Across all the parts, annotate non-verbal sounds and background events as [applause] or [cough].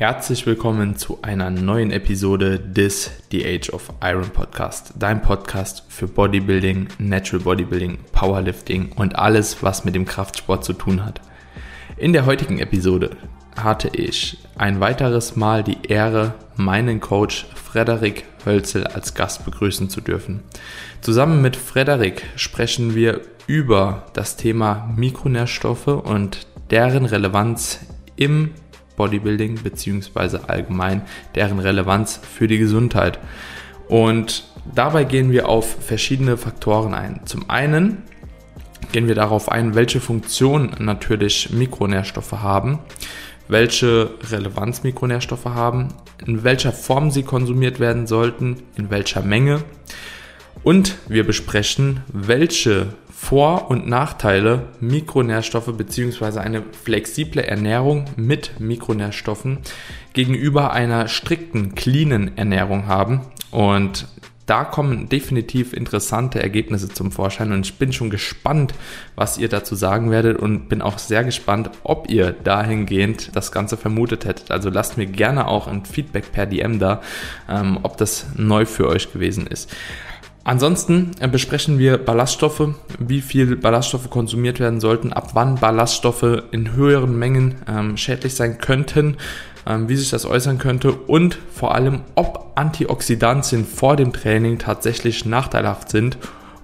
Herzlich willkommen zu einer neuen Episode des The Age of Iron Podcast, dein Podcast für Bodybuilding, Natural Bodybuilding, Powerlifting und alles, was mit dem Kraftsport zu tun hat. In der heutigen Episode hatte ich ein weiteres Mal die Ehre, meinen Coach Frederik Hölzel als Gast begrüßen zu dürfen. Zusammen mit Frederik sprechen wir über das Thema Mikronährstoffe und deren Relevanz im Bodybuilding beziehungsweise allgemein deren Relevanz für die Gesundheit. Und dabei gehen wir auf verschiedene Faktoren ein. Zum einen gehen wir darauf ein, welche Funktion natürlich Mikronährstoffe haben, welche Relevanz Mikronährstoffe haben, in welcher Form sie konsumiert werden sollten, in welcher Menge. Und wir besprechen, welche vor- und Nachteile Mikronährstoffe bzw. eine flexible Ernährung mit Mikronährstoffen gegenüber einer strikten, cleanen Ernährung haben. Und da kommen definitiv interessante Ergebnisse zum Vorschein und ich bin schon gespannt, was ihr dazu sagen werdet und bin auch sehr gespannt, ob ihr dahingehend das Ganze vermutet hättet. Also lasst mir gerne auch ein Feedback per DM da, ähm, ob das neu für euch gewesen ist. Ansonsten äh, besprechen wir Ballaststoffe, wie viel Ballaststoffe konsumiert werden sollten, ab wann Ballaststoffe in höheren Mengen ähm, schädlich sein könnten, ähm, wie sich das äußern könnte und vor allem, ob Antioxidantien vor dem Training tatsächlich nachteilhaft sind.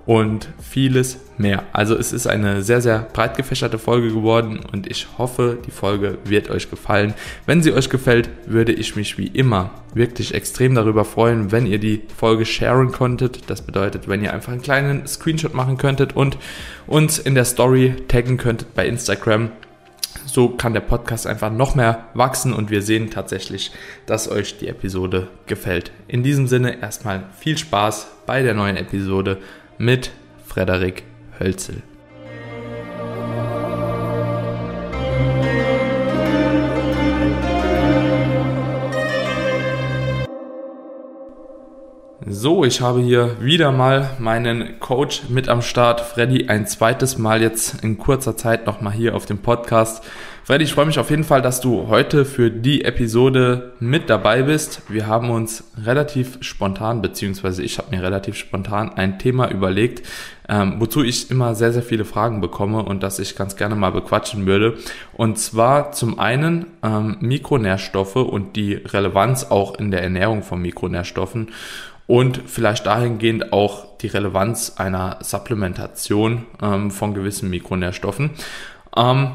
Und vieles mehr. Also es ist eine sehr, sehr breit gefächerte Folge geworden und ich hoffe, die Folge wird euch gefallen. Wenn sie euch gefällt, würde ich mich wie immer wirklich extrem darüber freuen, wenn ihr die Folge sharen konntet. Das bedeutet, wenn ihr einfach einen kleinen Screenshot machen könntet und uns in der Story taggen könntet bei Instagram. So kann der Podcast einfach noch mehr wachsen und wir sehen tatsächlich, dass euch die Episode gefällt. In diesem Sinne erstmal viel Spaß bei der neuen Episode mit Frederik Hölzel. So, ich habe hier wieder mal meinen Coach mit am Start, Freddy, ein zweites Mal jetzt in kurzer Zeit nochmal hier auf dem Podcast. Freddy, ich freue mich auf jeden Fall, dass du heute für die Episode mit dabei bist. Wir haben uns relativ spontan, beziehungsweise ich habe mir relativ spontan ein Thema überlegt, ähm, wozu ich immer sehr, sehr viele Fragen bekomme und das ich ganz gerne mal bequatschen würde. Und zwar zum einen ähm, Mikronährstoffe und die Relevanz auch in der Ernährung von Mikronährstoffen und vielleicht dahingehend auch die Relevanz einer Supplementation ähm, von gewissen Mikronährstoffen. Ähm,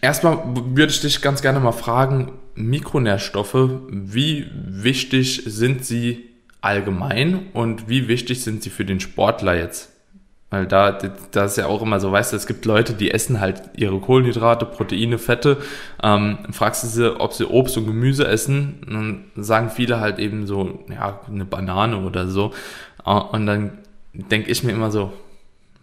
Erstmal würde ich dich ganz gerne mal fragen, Mikronährstoffe, wie wichtig sind sie allgemein und wie wichtig sind sie für den Sportler jetzt? Weil da, da ist ja auch immer so, weißt du, es gibt Leute, die essen halt ihre Kohlenhydrate, Proteine, Fette. Ähm, fragst du sie, ob sie Obst und Gemüse essen, dann sagen viele halt eben so, ja, eine Banane oder so. Äh, und dann denke ich mir immer so,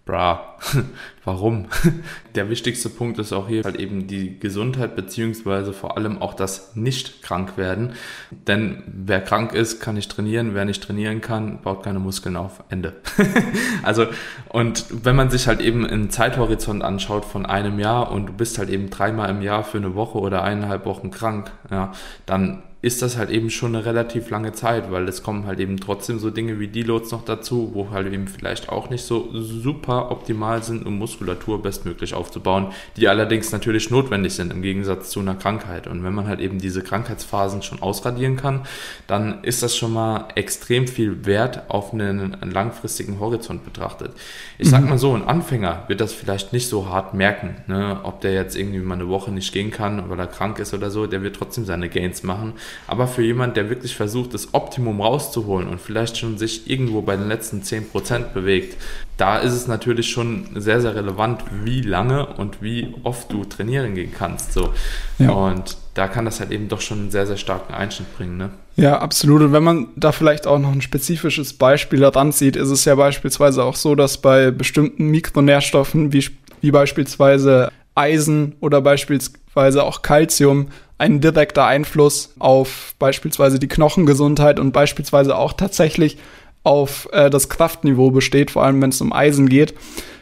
bra, [laughs] warum? [laughs] Der wichtigste Punkt ist auch hier halt eben die Gesundheit beziehungsweise vor allem auch das Nicht-Krank-Werden. Denn wer krank ist, kann nicht trainieren. Wer nicht trainieren kann, baut keine Muskeln auf. Ende. [laughs] also, und wenn man sich halt eben einen Zeithorizont anschaut von einem Jahr und du bist halt eben dreimal im Jahr für eine Woche oder eineinhalb Wochen krank, ja, dann ist das halt eben schon eine relativ lange Zeit, weil es kommen halt eben trotzdem so Dinge wie Deloads noch dazu, wo halt eben vielleicht auch nicht so super optimal sind, um Muskulatur bestmöglich aufzubauen, die allerdings natürlich notwendig sind im Gegensatz zu einer Krankheit. Und wenn man halt eben diese Krankheitsphasen schon ausradieren kann, dann ist das schon mal extrem viel wert auf einen langfristigen Horizont betrachtet. Ich sag mhm. mal so, ein Anfänger wird das vielleicht nicht so hart merken, ne? ob der jetzt irgendwie mal eine Woche nicht gehen kann, weil er krank ist oder so, der wird trotzdem seine Gains machen. Aber für jemand, der wirklich versucht, das Optimum rauszuholen und vielleicht schon sich irgendwo bei den letzten 10% bewegt, da ist es natürlich schon sehr, sehr relevant, wie lange und wie oft du trainieren gehen kannst. So. Ja. Und da kann das halt eben doch schon einen sehr, sehr starken Einschnitt bringen. Ne? Ja, absolut. Und wenn man da vielleicht auch noch ein spezifisches Beispiel daran sieht, ist es ja beispielsweise auch so, dass bei bestimmten Mikronährstoffen wie, wie beispielsweise Eisen oder beispielsweise auch Calcium ein direkter Einfluss auf beispielsweise die Knochengesundheit und beispielsweise auch tatsächlich auf äh, das Kraftniveau besteht, vor allem wenn es um Eisen geht.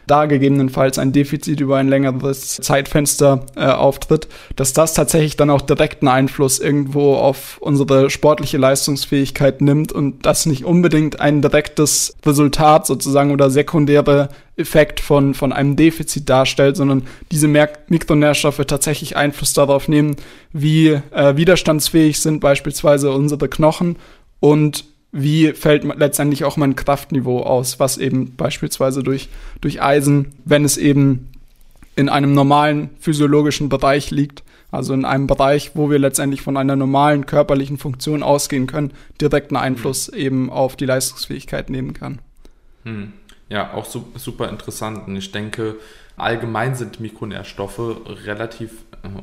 Da gegebenenfalls ein Defizit über ein längeres Zeitfenster äh, auftritt, dass das tatsächlich dann auch direkten Einfluss irgendwo auf unsere sportliche Leistungsfähigkeit nimmt und das nicht unbedingt ein direktes Resultat sozusagen oder sekundäre Effekt von, von einem Defizit darstellt, sondern diese Mikronährstoffe tatsächlich Einfluss darauf nehmen, wie äh, widerstandsfähig sind beispielsweise unsere Knochen und wie fällt letztendlich auch mein Kraftniveau aus, was eben beispielsweise durch, durch Eisen, wenn es eben in einem normalen physiologischen Bereich liegt, also in einem Bereich, wo wir letztendlich von einer normalen körperlichen Funktion ausgehen können, direkten Einfluss mhm. eben auf die Leistungsfähigkeit nehmen kann. Hm. Ja, auch super interessant. Und ich denke, allgemein sind Mikronährstoffe relativ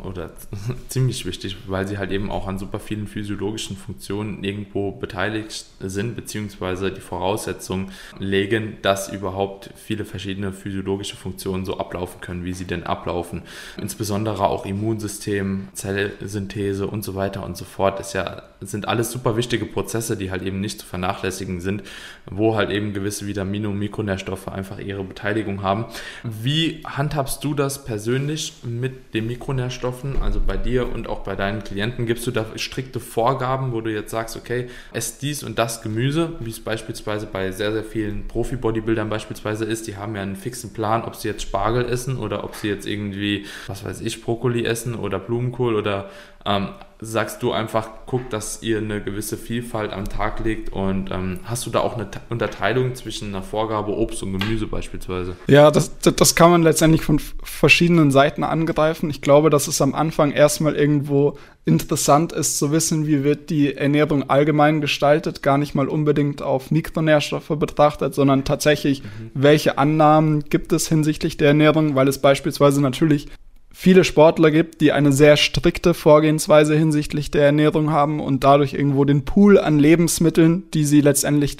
oder [laughs] ziemlich wichtig, weil sie halt eben auch an super vielen physiologischen Funktionen irgendwo beteiligt sind, beziehungsweise die Voraussetzungen legen, dass überhaupt viele verschiedene physiologische Funktionen so ablaufen können, wie sie denn ablaufen. Insbesondere auch Immunsystem, Zellsynthese und so weiter und so fort ist ja, sind alles super wichtige Prozesse, die halt eben nicht zu vernachlässigen sind, wo halt eben gewisse Vitamine und Mikronährstoffe einfach ihre Beteiligung haben. Wie handhabst du das persönlich mit den Mikronährstoffen? Nährstoffen, also bei dir und auch bei deinen Klienten, gibst du da strikte Vorgaben, wo du jetzt sagst, okay, ess dies und das Gemüse, wie es beispielsweise bei sehr, sehr vielen Profi-Bodybuildern beispielsweise ist. Die haben ja einen fixen Plan, ob sie jetzt Spargel essen oder ob sie jetzt irgendwie, was weiß ich, Brokkoli essen oder Blumenkohl oder ähm, sagst du einfach, guck, dass ihr eine gewisse Vielfalt am Tag legt und ähm, hast du da auch eine Unterteilung zwischen einer Vorgabe Obst und Gemüse beispielsweise? Ja, das, das kann man letztendlich von verschiedenen Seiten angreifen. Ich glaube, dass es am Anfang erstmal irgendwo interessant ist zu wissen, wie wird die Ernährung allgemein gestaltet, gar nicht mal unbedingt auf Mikronährstoffe betrachtet, sondern tatsächlich, mhm. welche Annahmen gibt es hinsichtlich der Ernährung, weil es beispielsweise natürlich viele Sportler gibt, die eine sehr strikte Vorgehensweise hinsichtlich der Ernährung haben und dadurch irgendwo den Pool an Lebensmitteln, die sie letztendlich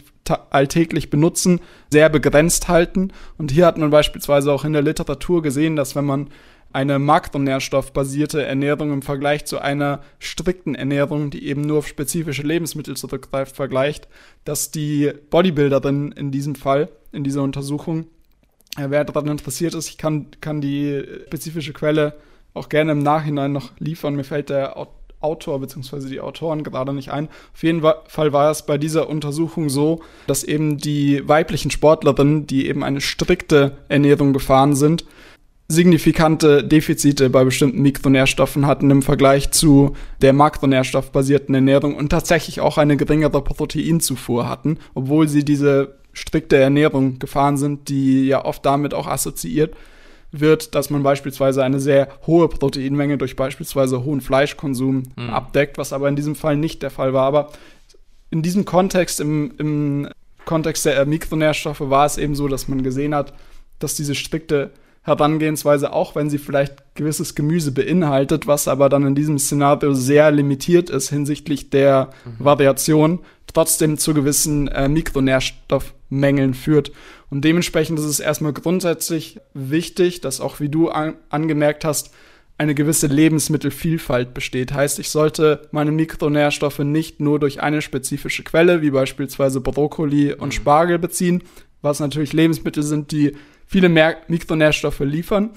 alltäglich benutzen, sehr begrenzt halten. Und hier hat man beispielsweise auch in der Literatur gesehen, dass wenn man eine makronährstoffbasierte Ernährung im Vergleich zu einer strikten Ernährung, die eben nur auf spezifische Lebensmittel zurückgreift, vergleicht, dass die Bodybuilderin in diesem Fall, in dieser Untersuchung, wer daran interessiert ist, ich kann, kann die spezifische Quelle auch gerne im Nachhinein noch liefern. Mir fällt der Autor bzw. die Autoren gerade nicht ein. Auf jeden Fall war es bei dieser Untersuchung so, dass eben die weiblichen Sportlerinnen, die eben eine strikte Ernährung gefahren sind, signifikante Defizite bei bestimmten Mikronährstoffen hatten im Vergleich zu der makronährstoffbasierten Ernährung und tatsächlich auch eine geringere Proteinzufuhr hatten, obwohl sie diese strikte Ernährung gefahren sind, die ja oft damit auch assoziiert wird, dass man beispielsweise eine sehr hohe Proteinmenge durch beispielsweise hohen Fleischkonsum mhm. abdeckt, was aber in diesem Fall nicht der Fall war. Aber in diesem Kontext, im, im Kontext der Mikronährstoffe, war es eben so, dass man gesehen hat, dass diese strikte Herangehensweise, auch wenn sie vielleicht gewisses Gemüse beinhaltet, was aber dann in diesem Szenario sehr limitiert ist hinsichtlich der mhm. Variation, trotzdem zu gewissen äh, Mikronährstoffmängeln führt. Und dementsprechend ist es erstmal grundsätzlich wichtig, dass auch, wie du an angemerkt hast, eine gewisse Lebensmittelvielfalt besteht. Heißt, ich sollte meine Mikronährstoffe nicht nur durch eine spezifische Quelle, wie beispielsweise Brokkoli und mhm. Spargel beziehen, was natürlich Lebensmittel sind, die viele mehr Mikronährstoffe liefern,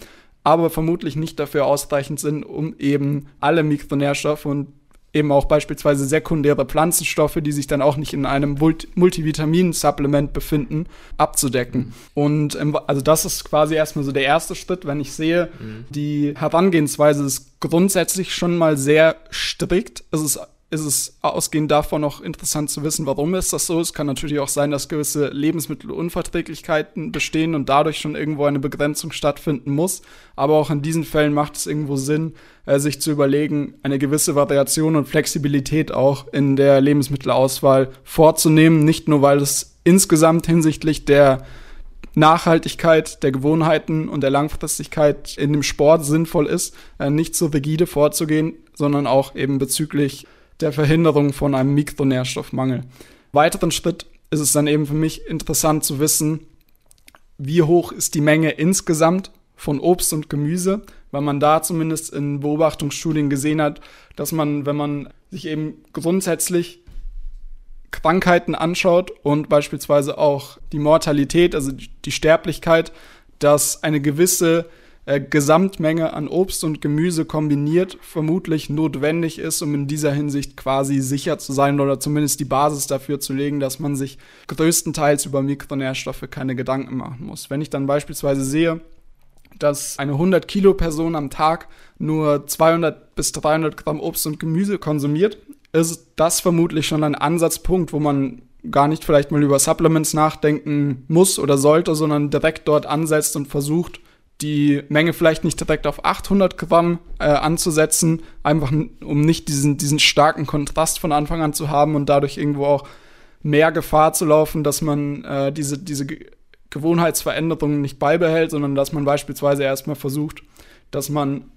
aber vermutlich nicht dafür ausreichend sind, um eben alle Mikronährstoffe und eben auch beispielsweise sekundäre Pflanzenstoffe, die sich dann auch nicht in einem Multivitamin-Supplement befinden, abzudecken. Und im, also das ist quasi erstmal so der erste Schritt, wenn ich sehe, mhm. die Herangehensweise ist grundsätzlich schon mal sehr strikt. Es ist ist es ausgehend davon noch interessant zu wissen, warum ist das so. Es kann natürlich auch sein, dass gewisse Lebensmittelunverträglichkeiten bestehen und dadurch schon irgendwo eine Begrenzung stattfinden muss. Aber auch in diesen Fällen macht es irgendwo Sinn, äh, sich zu überlegen, eine gewisse Variation und Flexibilität auch in der Lebensmittelauswahl vorzunehmen. Nicht nur, weil es insgesamt hinsichtlich der Nachhaltigkeit der Gewohnheiten und der Langfristigkeit in dem Sport sinnvoll ist, äh, nicht so rigide vorzugehen, sondern auch eben bezüglich der Verhinderung von einem Mikronährstoffmangel. Weiteren Schritt ist es dann eben für mich interessant zu wissen, wie hoch ist die Menge insgesamt von Obst und Gemüse, weil man da zumindest in Beobachtungsstudien gesehen hat, dass man, wenn man sich eben grundsätzlich Krankheiten anschaut und beispielsweise auch die Mortalität, also die Sterblichkeit dass eine gewisse äh, Gesamtmenge an Obst und Gemüse kombiniert vermutlich notwendig ist, um in dieser Hinsicht quasi sicher zu sein oder zumindest die Basis dafür zu legen, dass man sich größtenteils über Mikronährstoffe keine Gedanken machen muss. Wenn ich dann beispielsweise sehe, dass eine 100 Kilo Person am Tag nur 200 bis 300 Gramm Obst und Gemüse konsumiert, ist das vermutlich schon ein Ansatzpunkt, wo man gar nicht vielleicht mal über Supplements nachdenken muss oder sollte, sondern direkt dort ansetzt und versucht, die Menge vielleicht nicht direkt auf 800 Gramm äh, anzusetzen, einfach um nicht diesen, diesen starken Kontrast von Anfang an zu haben und dadurch irgendwo auch mehr Gefahr zu laufen, dass man äh, diese, diese Gewohnheitsveränderungen nicht beibehält, sondern dass man beispielsweise erstmal versucht, dass man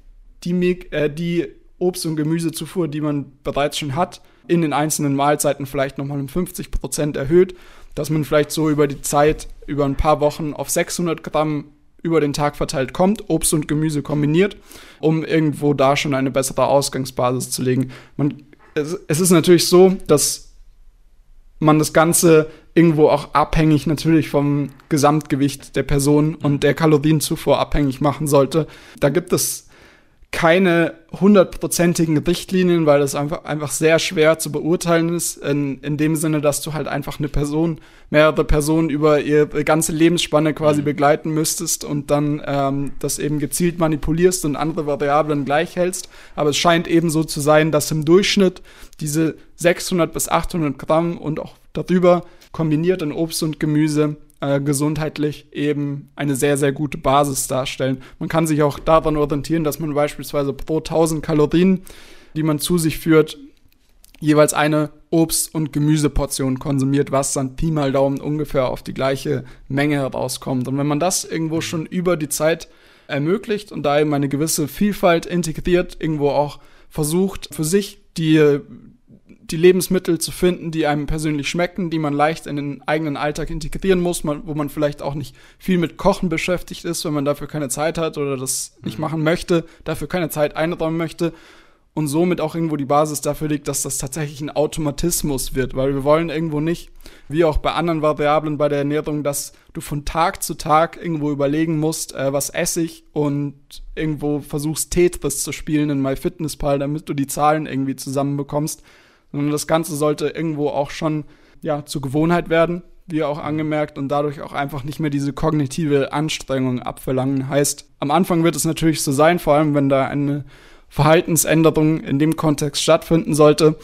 die, äh, die Obst- und Gemüsezufuhr, die man bereits schon hat, in den einzelnen Mahlzeiten vielleicht nochmal um 50 Prozent erhöht, dass man vielleicht so über die Zeit, über ein paar Wochen auf 600 Gramm über den Tag verteilt kommt, Obst und Gemüse kombiniert, um irgendwo da schon eine bessere Ausgangsbasis zu legen. Man, es, es ist natürlich so, dass man das Ganze irgendwo auch abhängig natürlich vom Gesamtgewicht der Person und der Kalorienzufuhr abhängig machen sollte. Da gibt es keine hundertprozentigen Richtlinien, weil das einfach, einfach sehr schwer zu beurteilen ist, in, in dem Sinne, dass du halt einfach eine Person, mehrere Personen über ihre ganze Lebensspanne quasi mhm. begleiten müsstest und dann ähm, das eben gezielt manipulierst und andere Variablen gleich hältst. Aber es scheint eben so zu sein, dass im Durchschnitt diese 600 bis 800 Gramm und auch darüber kombiniert in Obst und Gemüse äh, gesundheitlich eben eine sehr, sehr gute Basis darstellen. Man kann sich auch daran orientieren, dass man beispielsweise pro 1000 Kalorien, die man zu sich führt, jeweils eine Obst- und Gemüseportion konsumiert, was dann Pi mal Daumen ungefähr auf die gleiche Menge herauskommt. Und wenn man das irgendwo schon über die Zeit ermöglicht und da eben eine gewisse Vielfalt integriert, irgendwo auch versucht, für sich die, die Lebensmittel zu finden, die einem persönlich schmecken, die man leicht in den eigenen Alltag integrieren muss, wo man vielleicht auch nicht viel mit Kochen beschäftigt ist, wenn man dafür keine Zeit hat oder das nicht mhm. machen möchte, dafür keine Zeit einräumen möchte und somit auch irgendwo die Basis dafür liegt, dass das tatsächlich ein Automatismus wird, weil wir wollen irgendwo nicht, wie auch bei anderen Variablen bei der Ernährung, dass du von Tag zu Tag irgendwo überlegen musst, äh, was esse ich und irgendwo versuchst Tetris zu spielen in MyFitnessPal, damit du die Zahlen irgendwie zusammenbekommst, sondern das Ganze sollte irgendwo auch schon ja, zur Gewohnheit werden, wie auch angemerkt, und dadurch auch einfach nicht mehr diese kognitive Anstrengung abverlangen. Heißt, am Anfang wird es natürlich so sein, vor allem wenn da eine Verhaltensänderung in dem Kontext stattfinden sollte,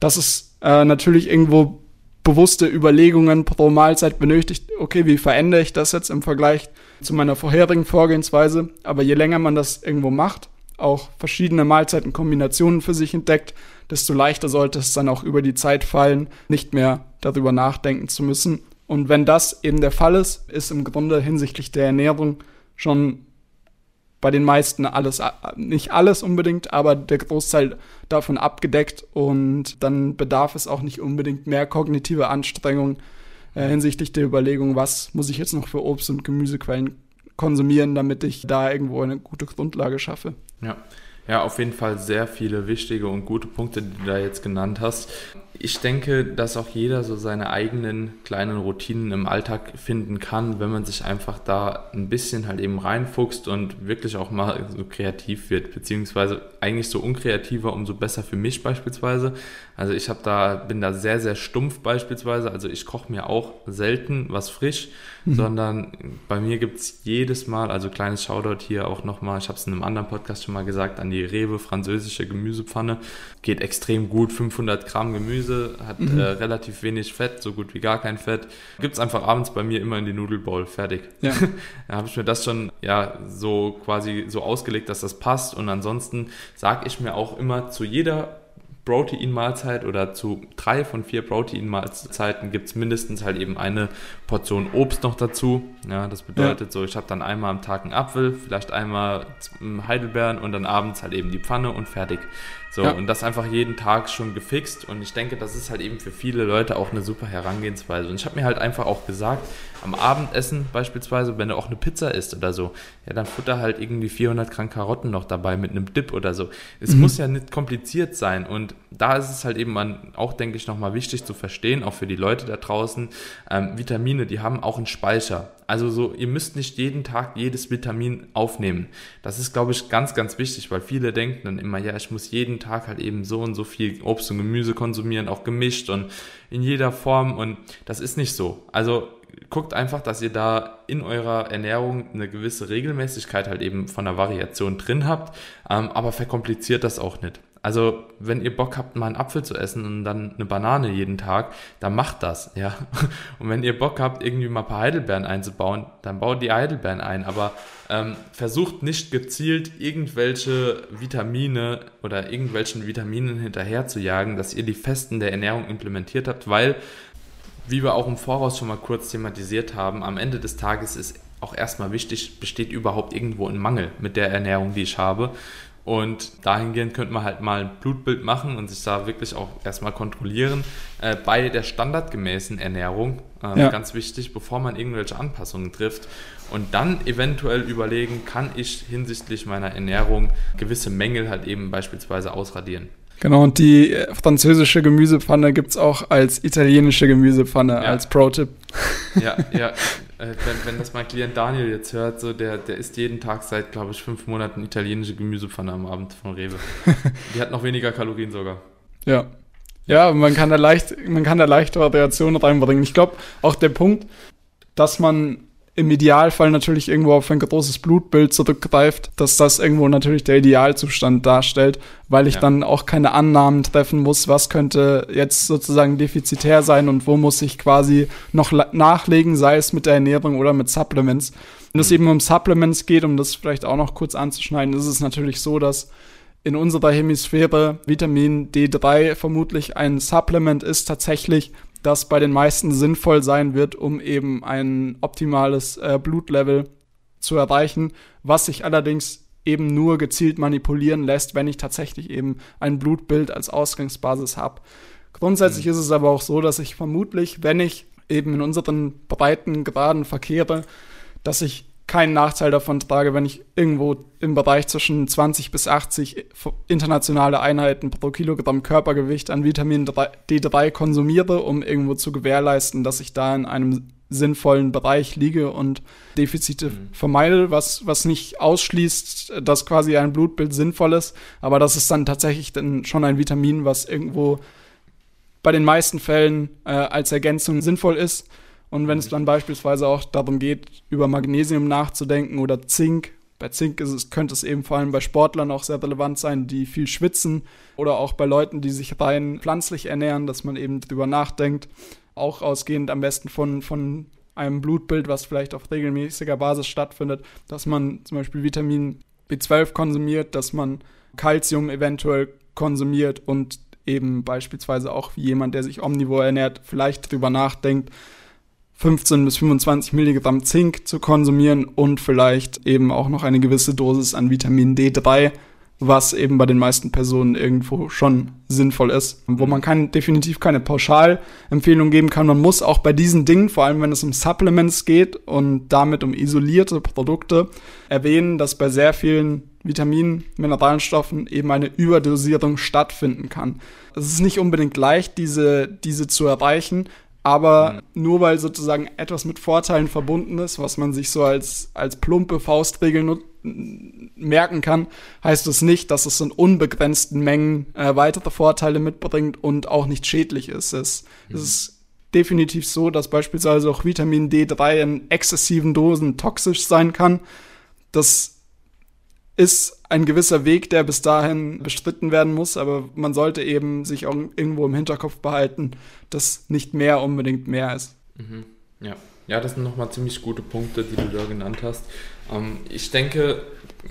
dass es äh, natürlich irgendwo bewusste Überlegungen pro Mahlzeit benötigt, okay, wie verändere ich das jetzt im Vergleich zu meiner vorherigen Vorgehensweise? Aber je länger man das irgendwo macht, auch verschiedene Mahlzeitenkombinationen für sich entdeckt, desto leichter sollte es dann auch über die Zeit fallen, nicht mehr darüber nachdenken zu müssen. Und wenn das eben der Fall ist, ist im Grunde hinsichtlich der Ernährung schon bei den meisten alles, nicht alles unbedingt, aber der Großteil davon abgedeckt und dann bedarf es auch nicht unbedingt mehr kognitive Anstrengung äh, hinsichtlich der Überlegung, was muss ich jetzt noch für Obst- und Gemüsequellen konsumieren, damit ich da irgendwo eine gute Grundlage schaffe. Ja. Ja, auf jeden Fall sehr viele wichtige und gute Punkte, die du da jetzt genannt hast. Ich denke, dass auch jeder so seine eigenen kleinen Routinen im Alltag finden kann, wenn man sich einfach da ein bisschen halt eben reinfuchst und wirklich auch mal so kreativ wird, beziehungsweise eigentlich so unkreativer, umso besser für mich beispielsweise. Also ich habe da, bin da sehr, sehr stumpf beispielsweise. Also ich koche mir auch selten was frisch, mhm. sondern bei mir gibt's jedes Mal, also kleines Shoutout hier auch nochmal, ich habe es in einem anderen Podcast schon mal gesagt, an die Rewe französische Gemüsepfanne. Geht extrem gut, 500 Gramm Gemüse, hat mhm. äh, relativ wenig Fett, so gut wie gar kein Fett. Gibt's einfach abends bei mir immer in die Nudelbowl, fertig. Ja. [laughs] da habe ich mir das schon ja so quasi so ausgelegt, dass das passt und ansonsten sage ich mir auch immer zu jeder Protein-Mahlzeit oder zu drei von vier Protein-Mahlzeiten gibt es mindestens halt eben eine Portion Obst noch dazu. Ja, das bedeutet ja. so, ich habe dann einmal am Tag einen Apfel, vielleicht einmal Heidelbeeren und dann abends halt eben die Pfanne und fertig. So, ja. und das einfach jeden Tag schon gefixt. Und ich denke, das ist halt eben für viele Leute auch eine super Herangehensweise. Und ich habe mir halt einfach auch gesagt, am Abendessen beispielsweise, wenn du auch eine Pizza isst oder so, ja, dann futter halt irgendwie 400 Gramm Karotten noch dabei mit einem Dip oder so. Es mhm. muss ja nicht kompliziert sein. Und da ist es halt eben auch, denke ich, nochmal wichtig zu verstehen, auch für die Leute da draußen, ähm, Vitamine, die haben auch einen Speicher. Also so, ihr müsst nicht jeden Tag jedes Vitamin aufnehmen. Das ist, glaube ich, ganz, ganz wichtig, weil viele denken dann immer, ja, ich muss jeden Tag halt eben so und so viel Obst und Gemüse konsumieren, auch gemischt und in jeder Form. Und das ist nicht so. Also guckt einfach, dass ihr da in eurer Ernährung eine gewisse Regelmäßigkeit halt eben von der Variation drin habt, ähm, aber verkompliziert das auch nicht. Also, wenn ihr Bock habt, mal einen Apfel zu essen und dann eine Banane jeden Tag, dann macht das, [laughs] ja. Und wenn ihr Bock habt, irgendwie mal ein paar Heidelbeeren einzubauen, dann baut die Heidelbeeren ein. Aber ähm, versucht nicht gezielt irgendwelche Vitamine oder irgendwelchen Vitaminen hinterher zu jagen, dass ihr die Festen der Ernährung implementiert habt, weil, wie wir auch im Voraus schon mal kurz thematisiert haben, am Ende des Tages ist auch erstmal wichtig, besteht überhaupt irgendwo ein Mangel mit der Ernährung, die ich habe. Und dahingehend könnte man halt mal ein Blutbild machen und sich da wirklich auch erstmal kontrollieren. Äh, bei der standardgemäßen Ernährung, äh, ja. ganz wichtig, bevor man irgendwelche Anpassungen trifft. Und dann eventuell überlegen, kann ich hinsichtlich meiner Ernährung gewisse Mängel halt eben beispielsweise ausradieren. Genau, und die äh, französische Gemüsepfanne gibt es auch als italienische Gemüsepfanne, ja. als Pro-Tipp. [laughs] Ja, ja. Äh, wenn, wenn das mein Klient Daniel jetzt hört, so der, der isst jeden Tag seit, glaube ich, fünf Monaten italienische Gemüsepfanne am Abend von Rewe. [laughs] Die hat noch weniger Kalorien sogar. Ja. Ja, man kann da leicht, man kann da leicht Variationen reinbringen. Ich glaube, auch der Punkt, dass man im Idealfall natürlich irgendwo auf ein großes Blutbild zurückgreift, dass das irgendwo natürlich der Idealzustand darstellt, weil ich ja. dann auch keine Annahmen treffen muss, was könnte jetzt sozusagen defizitär sein und wo muss ich quasi noch nachlegen, sei es mit der Ernährung oder mit Supplements. Wenn es mhm. eben um Supplements geht, um das vielleicht auch noch kurz anzuschneiden, ist es natürlich so, dass in unserer Hemisphäre Vitamin D3 vermutlich ein Supplement ist tatsächlich, das bei den meisten sinnvoll sein wird, um eben ein optimales äh, Blutlevel zu erreichen, was sich allerdings eben nur gezielt manipulieren lässt, wenn ich tatsächlich eben ein Blutbild als Ausgangsbasis habe. Grundsätzlich mhm. ist es aber auch so, dass ich vermutlich, wenn ich eben in unseren breiten Graden verkehre, dass ich keinen Nachteil davon trage, wenn ich irgendwo im Bereich zwischen 20 bis 80 internationale Einheiten pro Kilogramm Körpergewicht an Vitamin D3 konsumiere, um irgendwo zu gewährleisten, dass ich da in einem sinnvollen Bereich liege und Defizite mhm. vermeide, was, was nicht ausschließt, dass quasi ein Blutbild sinnvoll ist, aber das ist dann tatsächlich dann schon ein Vitamin, was irgendwo bei den meisten Fällen äh, als Ergänzung sinnvoll ist und wenn es dann beispielsweise auch darum geht, über Magnesium nachzudenken oder Zink, bei Zink ist es, könnte es eben vor allem bei Sportlern auch sehr relevant sein, die viel schwitzen oder auch bei Leuten, die sich rein pflanzlich ernähren, dass man eben drüber nachdenkt. Auch ausgehend am besten von, von einem Blutbild, was vielleicht auf regelmäßiger Basis stattfindet, dass man zum Beispiel Vitamin B12 konsumiert, dass man Calcium eventuell konsumiert und eben beispielsweise auch wie jemand, der sich omnivor ernährt, vielleicht drüber nachdenkt, 15 bis 25 Milligramm Zink zu konsumieren und vielleicht eben auch noch eine gewisse Dosis an Vitamin D3, was eben bei den meisten Personen irgendwo schon sinnvoll ist. Wo man kann, definitiv keine Pauschalempfehlung geben kann. Man muss auch bei diesen Dingen, vor allem wenn es um Supplements geht und damit um isolierte Produkte, erwähnen, dass bei sehr vielen Vitaminen, Mineralstoffen eben eine Überdosierung stattfinden kann. Es ist nicht unbedingt leicht, diese, diese zu erreichen, aber mhm. nur weil sozusagen etwas mit Vorteilen verbunden ist, was man sich so als, als plumpe Faustregel merken kann, heißt es nicht, dass es in unbegrenzten Mengen äh, weitere Vorteile mitbringt und auch nicht schädlich ist. Es, mhm. es ist definitiv so, dass beispielsweise auch Vitamin D3 in exzessiven Dosen toxisch sein kann. Das ist ein gewisser Weg, der bis dahin bestritten werden muss, aber man sollte eben sich auch irgendwo im Hinterkopf behalten, dass nicht mehr unbedingt mehr ist. Mhm. Ja. ja, das sind nochmal ziemlich gute Punkte, die du da genannt hast. Ähm, ich denke,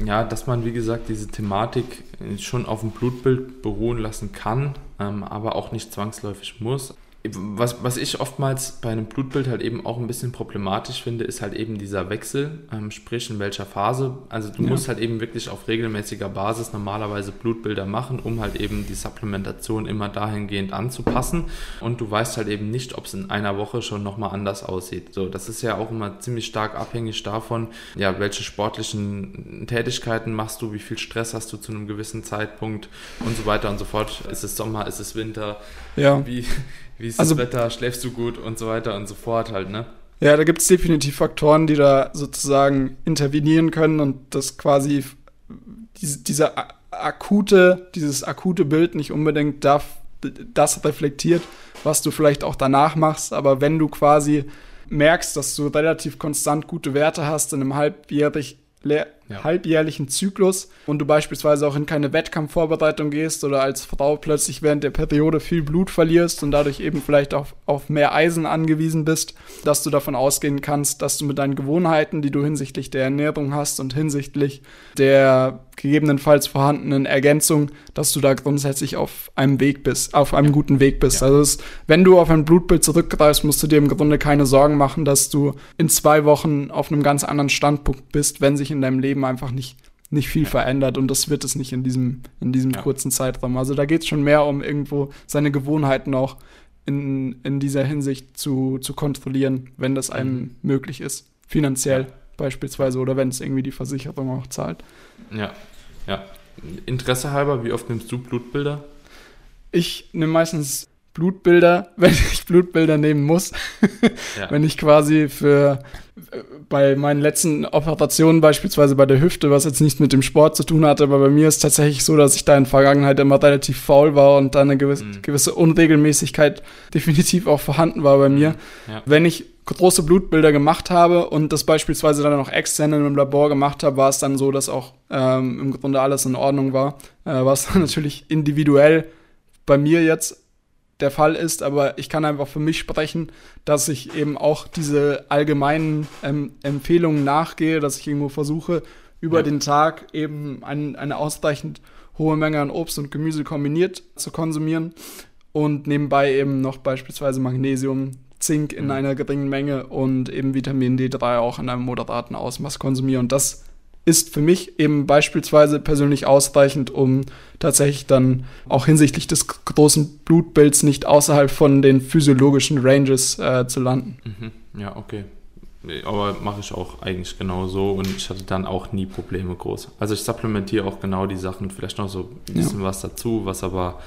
ja, dass man, wie gesagt, diese Thematik schon auf dem Blutbild beruhen lassen kann, ähm, aber auch nicht zwangsläufig muss was, was ich oftmals bei einem Blutbild halt eben auch ein bisschen problematisch finde, ist halt eben dieser Wechsel, ähm, sprich in welcher Phase. Also du ja. musst halt eben wirklich auf regelmäßiger Basis normalerweise Blutbilder machen, um halt eben die Supplementation immer dahingehend anzupassen. Und du weißt halt eben nicht, ob es in einer Woche schon nochmal anders aussieht. So, das ist ja auch immer ziemlich stark abhängig davon, ja, welche sportlichen Tätigkeiten machst du, wie viel Stress hast du zu einem gewissen Zeitpunkt und so weiter und so fort. Ist es Sommer, ist es Winter? Ja. Wie, wie ist also, das Wetter, schläfst du gut und so weiter und so fort halt, ne? Ja, da gibt es definitiv Faktoren, die da sozusagen intervenieren können und das quasi diese, dieser akute, dieses akute Bild nicht unbedingt darf, das reflektiert, was du vielleicht auch danach machst. Aber wenn du quasi merkst, dass du relativ konstant gute Werte hast in einem halbjährig ja. halbjährlichen Zyklus und du beispielsweise auch in keine Wettkampfvorbereitung gehst oder als Frau plötzlich während der Periode viel Blut verlierst und dadurch eben vielleicht auf, auf mehr Eisen angewiesen bist, dass du davon ausgehen kannst, dass du mit deinen Gewohnheiten, die du hinsichtlich der Ernährung hast und hinsichtlich der gegebenenfalls vorhandenen Ergänzung, dass du da grundsätzlich auf einem Weg bist, auf einem guten Weg bist. Ja. Also es, wenn du auf ein Blutbild zurückgreifst, musst du dir im Grunde keine Sorgen machen, dass du in zwei Wochen auf einem ganz anderen Standpunkt bist, wenn sich in deinem Leben einfach nicht, nicht viel verändert und das wird es nicht in diesem, in diesem ja. kurzen Zeitraum. Also da geht es schon mehr um irgendwo seine Gewohnheiten auch in, in dieser Hinsicht zu, zu kontrollieren, wenn das einem mhm. möglich ist, finanziell ja. beispielsweise oder wenn es irgendwie die Versicherung auch zahlt. Ja, ja. Interesse halber, wie oft nimmst du Blutbilder? Ich nehme meistens Blutbilder, [laughs] wenn ich Blutbilder nehmen muss. ja. [laughs] Wenn ich quasi für bei meinen letzten Operationen, beispielsweise bei der Hüfte, was jetzt nichts mit dem Sport zu tun hatte, aber bei mir ist tatsächlich so, dass ich da in der Vergangenheit immer relativ faul war und da eine gewisse, mhm. gewisse Unregelmäßigkeit [laughs] definitiv auch vorhanden war bei mir. Mhm. Ja. Wenn ich große Blutbilder gemacht habe und das beispielsweise dann auch extern im Labor gemacht habe, war es dann so, dass auch ähm, im Grunde alles in Ordnung war. Äh, was natürlich individuell bei mir jetzt der Fall ist, aber ich kann einfach für mich sprechen, dass ich eben auch diese allgemeinen ähm, Empfehlungen nachgehe, dass ich irgendwo versuche, über ja. den Tag eben ein, eine ausreichend hohe Menge an Obst und Gemüse kombiniert zu konsumieren und nebenbei eben noch beispielsweise Magnesium, Zink in mhm. einer geringen Menge und eben Vitamin D3 auch in einem moderaten Ausmaß konsumiere. Und das ist für mich eben beispielsweise persönlich ausreichend, um tatsächlich dann auch hinsichtlich des großen Blutbilds nicht außerhalb von den physiologischen Ranges äh, zu landen. Mhm. Ja, okay. Aber mache ich auch eigentlich genau so und ich hatte dann auch nie Probleme groß. Also ich supplementiere auch genau die Sachen, vielleicht noch so ein bisschen ja. was dazu, was aber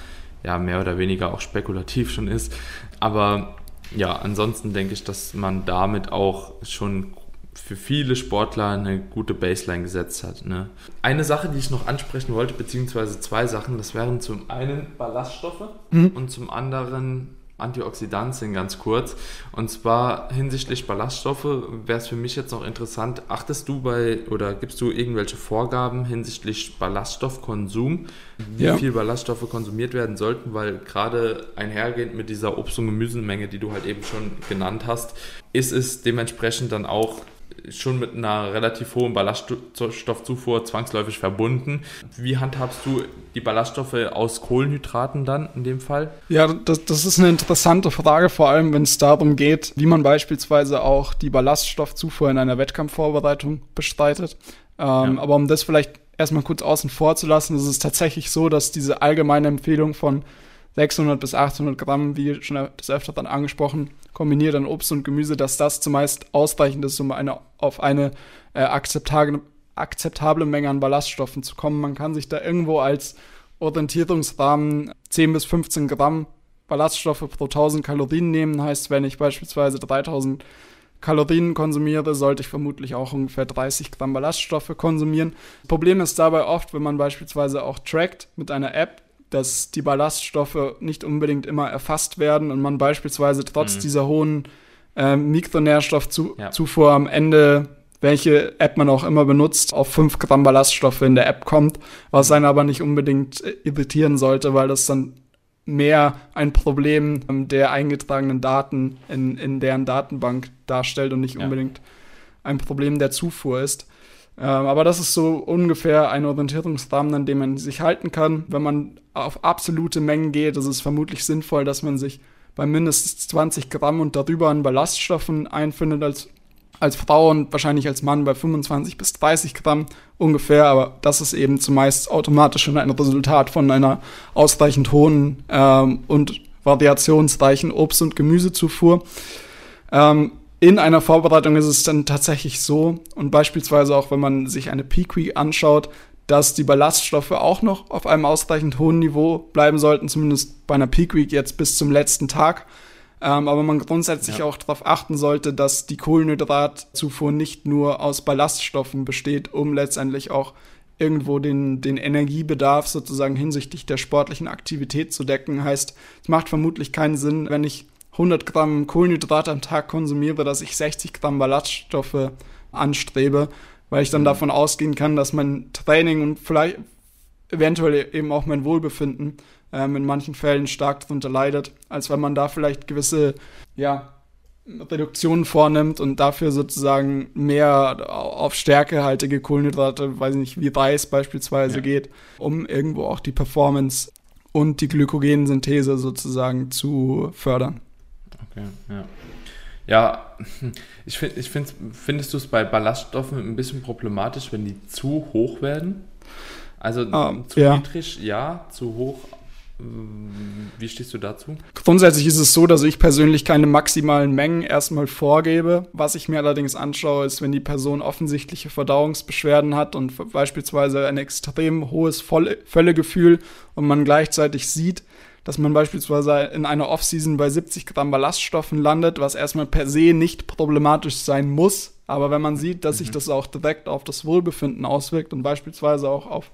ja mehr oder weniger auch spekulativ [laughs] schon ist. Aber ja, ansonsten denke ich, dass man damit auch schon für viele Sportler eine gute Baseline gesetzt hat. Ne? Eine Sache, die ich noch ansprechen wollte, beziehungsweise zwei Sachen, das wären zum einen Ballaststoffe mhm. und zum anderen Antioxidantien ganz kurz. Und zwar hinsichtlich Ballaststoffe wäre es für mich jetzt noch interessant, achtest du bei oder gibst du irgendwelche Vorgaben hinsichtlich Ballaststoffkonsum, wie ja. viel Ballaststoffe konsumiert werden sollten, weil gerade einhergehend mit dieser Obst- und Gemüsemenge, die du halt eben schon genannt hast, ist es dementsprechend dann auch schon mit einer relativ hohen Ballaststoffzufuhr zwangsläufig verbunden. Wie handhabst du die Ballaststoffe aus Kohlenhydraten dann in dem Fall? Ja, das, das ist eine interessante Frage, vor allem wenn es darum geht, wie man beispielsweise auch die Ballaststoffzufuhr in einer Wettkampfvorbereitung bestreitet. Ähm, ja. Aber um das vielleicht erstmal kurz außen vor zu lassen, ist es tatsächlich so, dass diese allgemeine Empfehlung von 600 bis 800 Gramm, wie schon des Öfteren angesprochen, kombiniert an Obst und Gemüse, dass das zumeist ausreichend ist, um eine, auf eine äh, akzeptable, akzeptable Menge an Ballaststoffen zu kommen. Man kann sich da irgendwo als Orientierungsrahmen 10 bis 15 Gramm Ballaststoffe pro 1000 Kalorien nehmen. Heißt, wenn ich beispielsweise 3000 Kalorien konsumiere, sollte ich vermutlich auch ungefähr 30 Gramm Ballaststoffe konsumieren. Problem ist dabei oft, wenn man beispielsweise auch trackt mit einer App, dass die Ballaststoffe nicht unbedingt immer erfasst werden und man beispielsweise trotz mhm. dieser hohen äh, Mikronährstoffzufuhr ja. am Ende, welche App man auch immer benutzt, auf 5 Gramm Ballaststoffe in der App kommt, was einen aber nicht unbedingt äh, irritieren sollte, weil das dann mehr ein Problem ähm, der eingetragenen Daten in, in deren Datenbank darstellt und nicht ja. unbedingt ein Problem der Zufuhr ist. Ähm, aber das ist so ungefähr ein Orientierungsrahmen, an dem man sich halten kann. Wenn man auf absolute Mengen geht, ist es vermutlich sinnvoll, dass man sich bei mindestens 20 Gramm und darüber an Ballaststoffen einfindet als, als Frau und wahrscheinlich als Mann bei 25 bis 30 Gramm ungefähr. Aber das ist eben zumeist automatisch schon ein Resultat von einer ausreichend hohen ähm, und variationsreichen Obst- und Gemüsezufuhr. Ähm, in einer Vorbereitung ist es dann tatsächlich so, und beispielsweise auch wenn man sich eine Peak Week anschaut, dass die Ballaststoffe auch noch auf einem ausreichend hohen Niveau bleiben sollten, zumindest bei einer Peak Week jetzt bis zum letzten Tag. Ähm, aber man grundsätzlich ja. auch darauf achten sollte, dass die Kohlenhydratzufuhr nicht nur aus Ballaststoffen besteht, um letztendlich auch irgendwo den, den Energiebedarf sozusagen hinsichtlich der sportlichen Aktivität zu decken. Heißt, es macht vermutlich keinen Sinn, wenn ich 100 Gramm Kohlenhydrat am Tag konsumiere, dass ich 60 Gramm Ballaststoffe anstrebe, weil ich dann mhm. davon ausgehen kann, dass mein Training und vielleicht eventuell eben auch mein Wohlbefinden ähm, in manchen Fällen stark darunter leidet, als wenn man da vielleicht gewisse, ja, Reduktionen vornimmt und dafür sozusagen mehr auf stärkehaltige Kohlenhydrate, weiß ich nicht, wie Reis beispielsweise ja. geht, um irgendwo auch die Performance und die Glykogensynthese sozusagen zu fördern. Okay, ja. Ja, ich [laughs] finde, ich find, findest du es bei Ballaststoffen ein bisschen problematisch, wenn die zu hoch werden? Also um, zu ja. niedrig, ja, zu hoch wie stehst du dazu? Grundsätzlich ist es so, dass ich persönlich keine maximalen Mengen erstmal vorgebe. Was ich mir allerdings anschaue, ist, wenn die Person offensichtliche Verdauungsbeschwerden hat und beispielsweise ein extrem hohes Völlegefühl und man gleichzeitig sieht, dass man beispielsweise in einer Offseason bei 70 Gramm Ballaststoffen landet, was erstmal per se nicht problematisch sein muss. Aber wenn man sieht, dass sich mhm. das auch direkt auf das Wohlbefinden auswirkt und beispielsweise auch auf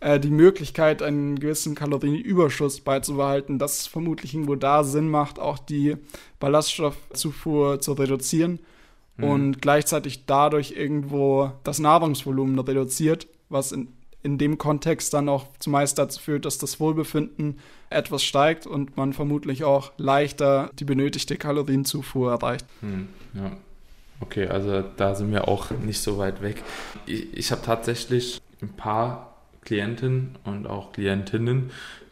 äh, die Möglichkeit, einen gewissen Kalorienüberschuss beizubehalten, dass es vermutlich irgendwo da Sinn macht, auch die Ballaststoffzufuhr zu reduzieren mhm. und gleichzeitig dadurch irgendwo das Nahrungsvolumen reduziert, was in, in dem Kontext dann auch zumeist dazu führt, dass das Wohlbefinden etwas steigt und man vermutlich auch leichter die benötigte Kalorienzufuhr erreicht. Mhm. Ja. Okay, also da sind wir auch nicht so weit weg. Ich, ich habe tatsächlich ein paar Klienten und auch Klientinnen,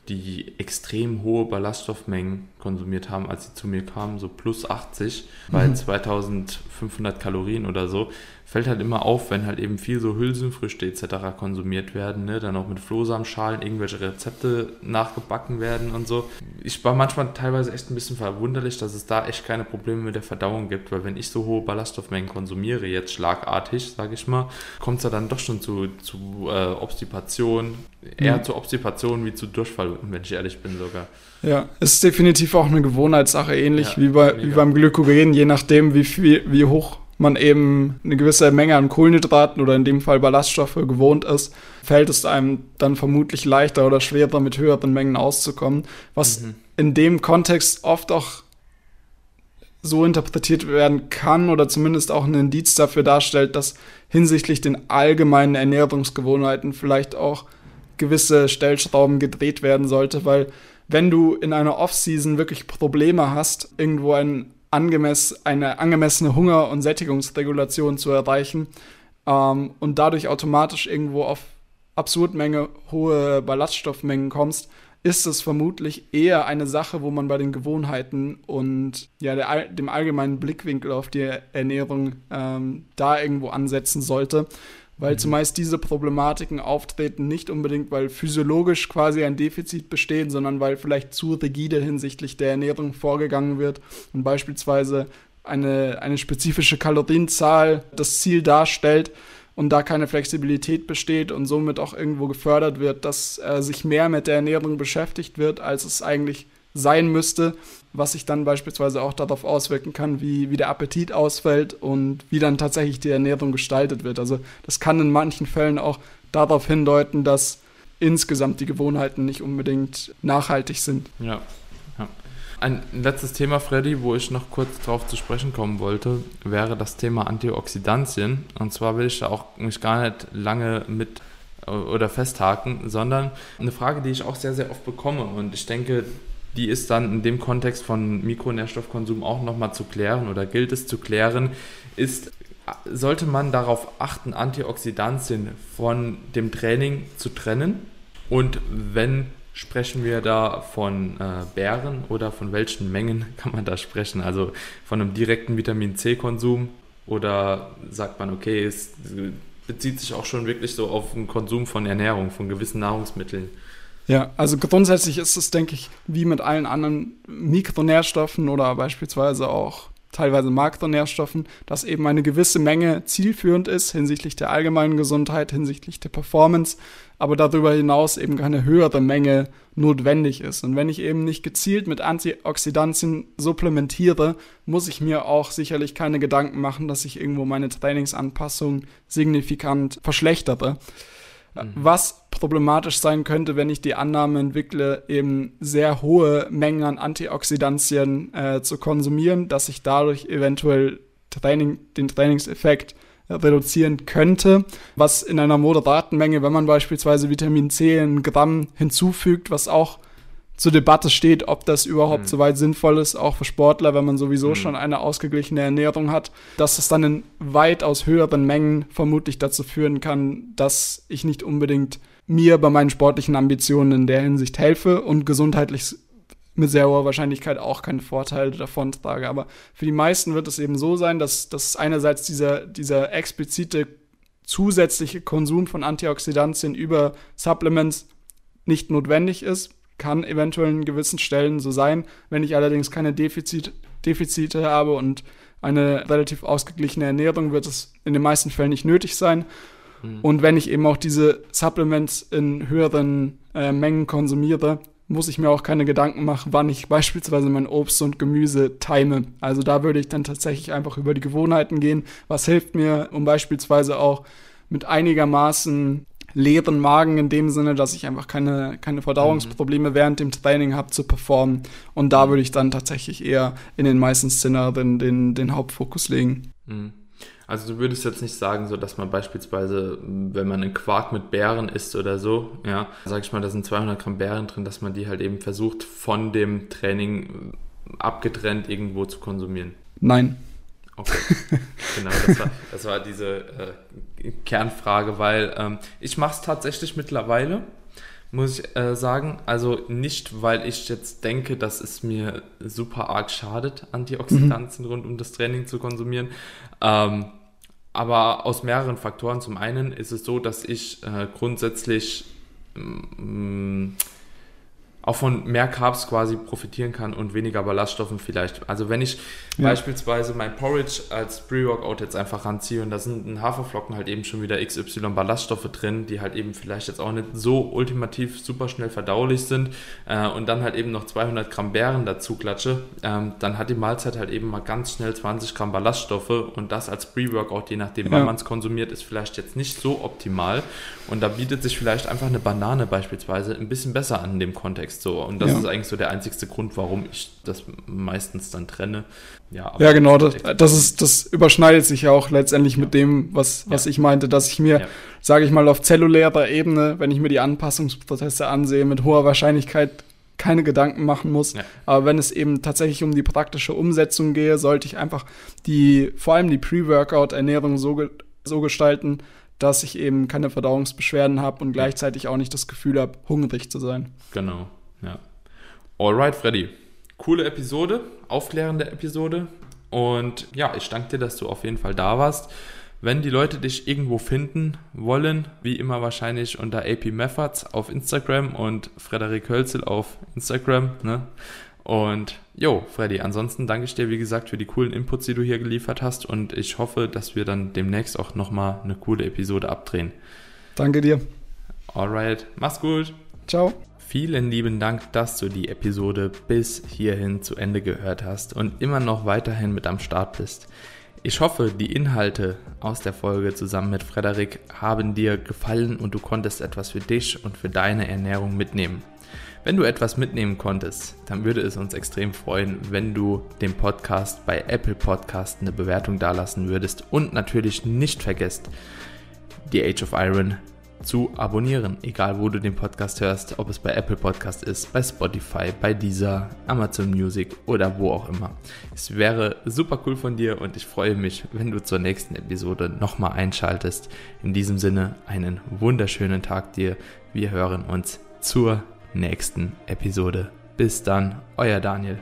die extrem hohe Ballaststoffmengen konsumiert haben, als sie zu mir kamen, so plus 80 bei mhm. 2500 Kalorien oder so fällt halt immer auf, wenn halt eben viel so Hülsenfrüchte etc. konsumiert werden, ne? dann auch mit Flohsamenschalen irgendwelche Rezepte nachgebacken werden und so. Ich war manchmal teilweise echt ein bisschen verwunderlich, dass es da echt keine Probleme mit der Verdauung gibt, weil wenn ich so hohe Ballaststoffmengen konsumiere, jetzt schlagartig, sage ich mal, kommt es ja dann doch schon zu, zu äh, Obstipation, eher mhm. zu Obstipation wie zu Durchfall, wenn ich ehrlich bin sogar. Ja, es ist definitiv auch eine Gewohnheitssache, ähnlich ja, wie, bei, wie beim Glykogen, je nachdem, wie, viel, wie hoch man eben eine gewisse Menge an Kohlenhydraten oder in dem Fall Ballaststoffe gewohnt ist, fällt es einem dann vermutlich leichter oder schwerer mit höheren Mengen auszukommen, was mhm. in dem Kontext oft auch so interpretiert werden kann oder zumindest auch ein Indiz dafür darstellt, dass hinsichtlich den allgemeinen Ernährungsgewohnheiten vielleicht auch gewisse Stellschrauben gedreht werden sollte, weil wenn du in einer Off-Season wirklich Probleme hast, irgendwo ein angemess eine angemessene Hunger- und Sättigungsregulation zu erreichen ähm, und dadurch automatisch irgendwo auf Absurdmenge hohe Ballaststoffmengen kommst, ist es vermutlich eher eine Sache, wo man bei den Gewohnheiten und ja, der, dem allgemeinen Blickwinkel auf die Ernährung ähm, da irgendwo ansetzen sollte weil mhm. zumeist diese Problematiken auftreten nicht unbedingt, weil physiologisch quasi ein Defizit besteht, sondern weil vielleicht zu rigide hinsichtlich der Ernährung vorgegangen wird und beispielsweise eine, eine spezifische Kalorienzahl das Ziel darstellt und da keine Flexibilität besteht und somit auch irgendwo gefördert wird, dass äh, sich mehr mit der Ernährung beschäftigt wird, als es eigentlich sein müsste, was sich dann beispielsweise auch darauf auswirken kann, wie, wie der Appetit ausfällt und wie dann tatsächlich die Ernährung gestaltet wird. Also das kann in manchen Fällen auch darauf hindeuten, dass insgesamt die Gewohnheiten nicht unbedingt nachhaltig sind. Ja. Ein letztes Thema, Freddy, wo ich noch kurz drauf zu sprechen kommen wollte, wäre das Thema Antioxidantien. Und zwar will ich da auch mich gar nicht lange mit oder festhaken, sondern eine Frage, die ich auch sehr, sehr oft bekomme. Und ich denke, die ist dann in dem Kontext von Mikronährstoffkonsum auch nochmal zu klären oder gilt es zu klären, ist, sollte man darauf achten, Antioxidantien von dem Training zu trennen? Und wenn sprechen wir da von äh, Bären oder von welchen Mengen [laughs] kann man da sprechen? Also von einem direkten Vitamin C-Konsum oder sagt man, okay, es bezieht sich auch schon wirklich so auf den Konsum von Ernährung, von gewissen Nahrungsmitteln? Ja, also grundsätzlich ist es, denke ich, wie mit allen anderen Mikronährstoffen oder beispielsweise auch teilweise Makronährstoffen, dass eben eine gewisse Menge zielführend ist hinsichtlich der allgemeinen Gesundheit, hinsichtlich der Performance, aber darüber hinaus eben keine höhere Menge notwendig ist. Und wenn ich eben nicht gezielt mit Antioxidantien supplementiere, muss ich mir auch sicherlich keine Gedanken machen, dass ich irgendwo meine Trainingsanpassung signifikant verschlechtere. Mhm. Was problematisch sein könnte, wenn ich die Annahme entwickle, eben sehr hohe Mengen an Antioxidantien äh, zu konsumieren, dass ich dadurch eventuell Training, den Trainingseffekt reduzieren könnte, was in einer moderaten Menge, wenn man beispielsweise Vitamin C in Gramm hinzufügt, was auch zur Debatte steht, ob das überhaupt mhm. so weit sinnvoll ist, auch für Sportler, wenn man sowieso mhm. schon eine ausgeglichene Ernährung hat, dass es dann in weitaus höheren Mengen vermutlich dazu führen kann, dass ich nicht unbedingt mir bei meinen sportlichen Ambitionen in der Hinsicht helfe und gesundheitlich mit sehr hoher Wahrscheinlichkeit auch keine Vorteile davon trage. Aber für die meisten wird es eben so sein, dass, dass einerseits dieser, dieser explizite zusätzliche Konsum von Antioxidantien über Supplements nicht notwendig ist, kann eventuell in gewissen Stellen so sein. Wenn ich allerdings keine Defizit, Defizite habe und eine relativ ausgeglichene Ernährung, wird es in den meisten Fällen nicht nötig sein. Mhm. Und wenn ich eben auch diese Supplements in höheren äh, Mengen konsumiere, muss ich mir auch keine Gedanken machen, wann ich beispielsweise mein Obst und Gemüse time. Also da würde ich dann tatsächlich einfach über die Gewohnheiten gehen. Was hilft mir, um beispielsweise auch mit einigermaßen leeren Magen in dem Sinne, dass ich einfach keine, keine Verdauungsprobleme mhm. während dem Training habe zu performen. Und da würde ich dann tatsächlich eher in den meisten Szenarien den, den Hauptfokus legen. Mhm. Also du würdest jetzt nicht sagen, so dass man beispielsweise, wenn man einen Quark mit Beeren isst oder so, ja, sag ich mal, da sind 200 Gramm Beeren drin, dass man die halt eben versucht von dem Training abgetrennt irgendwo zu konsumieren. Nein. Okay, [laughs] genau, das war, das war diese äh, Kernfrage, weil ähm, ich mache es tatsächlich mittlerweile, muss ich äh, sagen. Also nicht, weil ich jetzt denke, dass es mir super arg schadet, Antioxidantien mhm. rund um das Training zu konsumieren. Ähm, aber aus mehreren Faktoren. Zum einen ist es so, dass ich äh, grundsätzlich mm, auch von mehr Carbs quasi profitieren kann und weniger Ballaststoffen vielleicht. Also wenn ich ja. beispielsweise mein Porridge als Pre-Workout jetzt einfach ranziehe und da sind in Haferflocken halt eben schon wieder XY Ballaststoffe drin, die halt eben vielleicht jetzt auch nicht so ultimativ super schnell verdaulich sind äh, und dann halt eben noch 200 Gramm Beeren dazu klatsche, ähm, dann hat die Mahlzeit halt eben mal ganz schnell 20 Gramm Ballaststoffe und das als Pre-Workout, je nachdem, ja. wann man es konsumiert, ist vielleicht jetzt nicht so optimal und da bietet sich vielleicht einfach eine Banane beispielsweise ein bisschen besser an in dem Kontext. Kontext so. Und das ja. ist eigentlich so der einzigste Grund, warum ich das meistens dann trenne. Ja, ja genau, das, das, ist, das überschneidet sich ja auch letztendlich ja. mit dem, was, was ich meinte, dass ich mir, sage ich mal, auf zellulärer Ebene, wenn ich mir die Anpassungsprozesse ansehe, mit hoher Wahrscheinlichkeit keine Gedanken machen muss. Ja. Aber wenn es eben tatsächlich um die praktische Umsetzung gehe, sollte ich einfach die, vor allem die Pre-Workout-Ernährung so, so gestalten, dass ich eben keine Verdauungsbeschwerden habe und gleichzeitig auch nicht das Gefühl habe, hungrig zu sein. Genau. Alright, Freddy. Coole Episode, aufklärende Episode. Und ja, ich danke dir, dass du auf jeden Fall da warst. Wenn die Leute dich irgendwo finden wollen, wie immer wahrscheinlich unter AP Methods auf Instagram und Frederik Hölzel auf Instagram. Ne? Und jo, Freddy, ansonsten danke ich dir, wie gesagt, für die coolen Inputs, die du hier geliefert hast. Und ich hoffe, dass wir dann demnächst auch nochmal eine coole Episode abdrehen. Danke dir. Alright, mach's gut. Ciao. Vielen lieben Dank, dass du die Episode bis hierhin zu Ende gehört hast und immer noch weiterhin mit am Start bist. Ich hoffe, die Inhalte aus der Folge zusammen mit Frederik haben dir gefallen und du konntest etwas für dich und für deine Ernährung mitnehmen. Wenn du etwas mitnehmen konntest, dann würde es uns extrem freuen, wenn du dem Podcast bei Apple Podcast eine Bewertung dalassen würdest und natürlich nicht vergesst, die Age of Iron zu abonnieren, egal wo du den Podcast hörst, ob es bei Apple Podcast ist, bei Spotify, bei Deezer, Amazon Music oder wo auch immer. Es wäre super cool von dir und ich freue mich, wenn du zur nächsten Episode nochmal einschaltest. In diesem Sinne einen wunderschönen Tag dir. Wir hören uns zur nächsten Episode. Bis dann, euer Daniel.